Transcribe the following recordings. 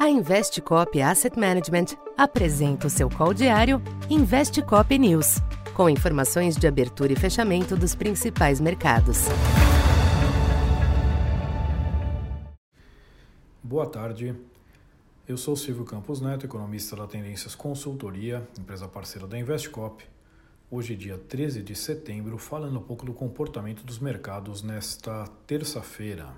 A Investcop Asset Management apresenta o seu call diário Investcop News, com informações de abertura e fechamento dos principais mercados. Boa tarde. Eu sou Silvio Campos Neto, economista da Tendências Consultoria, empresa parceira da Investcop. Hoje, dia 13 de setembro, falando um pouco do comportamento dos mercados nesta terça-feira.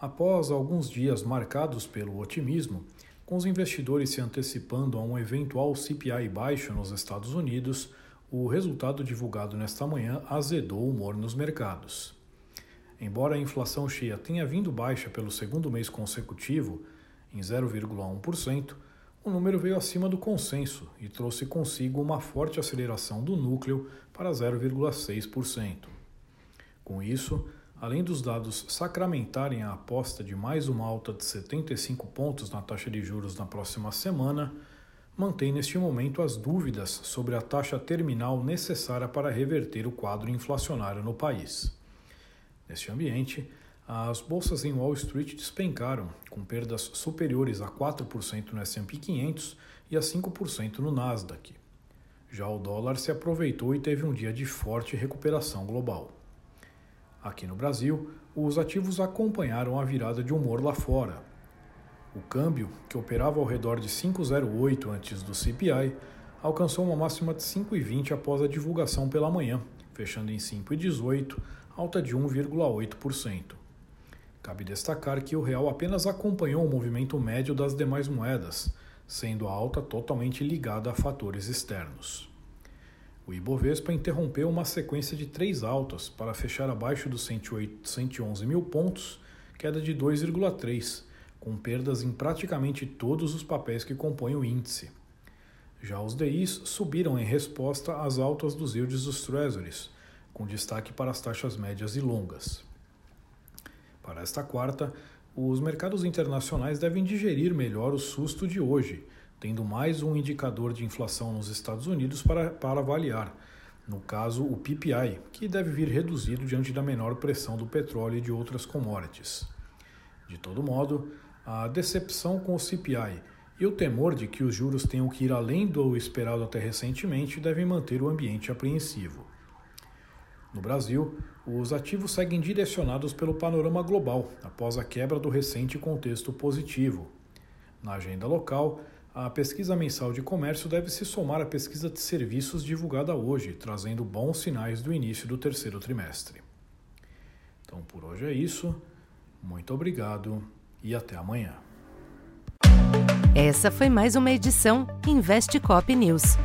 Após alguns dias marcados pelo otimismo, com os investidores se antecipando a um eventual CPI baixo nos Estados Unidos, o resultado divulgado nesta manhã azedou o humor nos mercados. Embora a inflação cheia tenha vindo baixa pelo segundo mês consecutivo, em 0,1%, o número veio acima do consenso e trouxe consigo uma forte aceleração do núcleo para 0,6%. Com isso, além dos dados sacramentarem a aposta de mais uma alta de 75 pontos na taxa de juros na próxima semana, mantém neste momento as dúvidas sobre a taxa terminal necessária para reverter o quadro inflacionário no país. Neste ambiente, as bolsas em Wall Street despencaram, com perdas superiores a 4% no S&P 500 e a 5% no Nasdaq. Já o dólar se aproveitou e teve um dia de forte recuperação global. Aqui no Brasil, os ativos acompanharam a virada de humor lá fora. O câmbio, que operava ao redor de 5,08 antes do CPI, alcançou uma máxima de 5,20 após a divulgação pela manhã, fechando em 5,18, alta de 1,8%. Cabe destacar que o real apenas acompanhou o movimento médio das demais moedas, sendo a alta totalmente ligada a fatores externos. O Ibovespa interrompeu uma sequência de três altas para fechar abaixo dos 111 mil pontos, queda de 2,3, com perdas em praticamente todos os papéis que compõem o índice. Já os DIs subiram em resposta às altas dos yields dos Treasuries, com destaque para as taxas médias e longas. Para esta quarta, os mercados internacionais devem digerir melhor o susto de hoje, tendo mais um indicador de inflação nos Estados Unidos para, para avaliar, no caso o PPI, que deve vir reduzido diante da menor pressão do petróleo e de outras commodities. De todo modo, a decepção com o CPI e o temor de que os juros tenham que ir além do esperado até recentemente devem manter o ambiente apreensivo. No Brasil, os ativos seguem direcionados pelo panorama global, após a quebra do recente contexto positivo. Na agenda local, a pesquisa mensal de comércio deve se somar à pesquisa de serviços divulgada hoje, trazendo bons sinais do início do terceiro trimestre. Então por hoje é isso. Muito obrigado e até amanhã. Essa foi mais uma edição Investe Cop News.